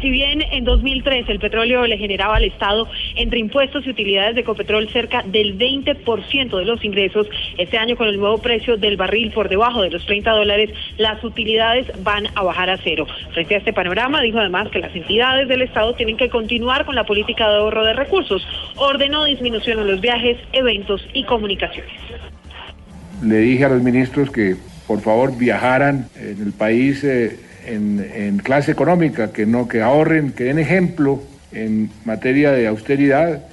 Si bien en 2003 el petróleo le generaba al Estado entre impuestos y utilidades de Ecopetrol cerca del 20% de los ingresos, este año con el nuevo precio del barril por debajo de los 30 dólares, las utilidades van a bajar a cero. Frente a este panorama, dijo además que las entidades del Estado tienen que continuar con la política de ahorro de recursos. Ordenó disminución en los viajes, eventos y comunicaciones. Le dije a los ministros que por favor viajaran en el país. Eh, en, clase económica, que no, que ahorren, que den ejemplo en materia de austeridad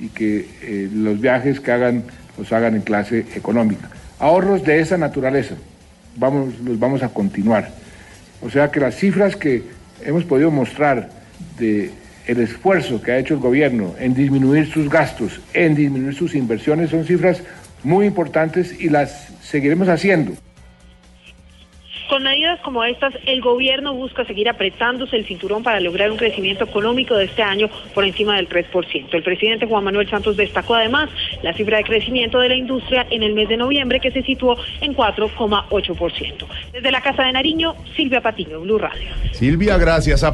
y que eh, los viajes que hagan los hagan en clase económica. Ahorros de esa naturaleza, vamos, los vamos a continuar. O sea que las cifras que hemos podido mostrar de el esfuerzo que ha hecho el gobierno en disminuir sus gastos, en disminuir sus inversiones, son cifras muy importantes y las seguiremos haciendo. Con medidas como estas, el gobierno busca seguir apretándose el cinturón para lograr un crecimiento económico de este año por encima del 3%. El presidente Juan Manuel Santos destacó además la cifra de crecimiento de la industria en el mes de noviembre que se situó en 4,8%. Desde la Casa de Nariño, Silvia Patiño, Blue Radio. Silvia, gracias.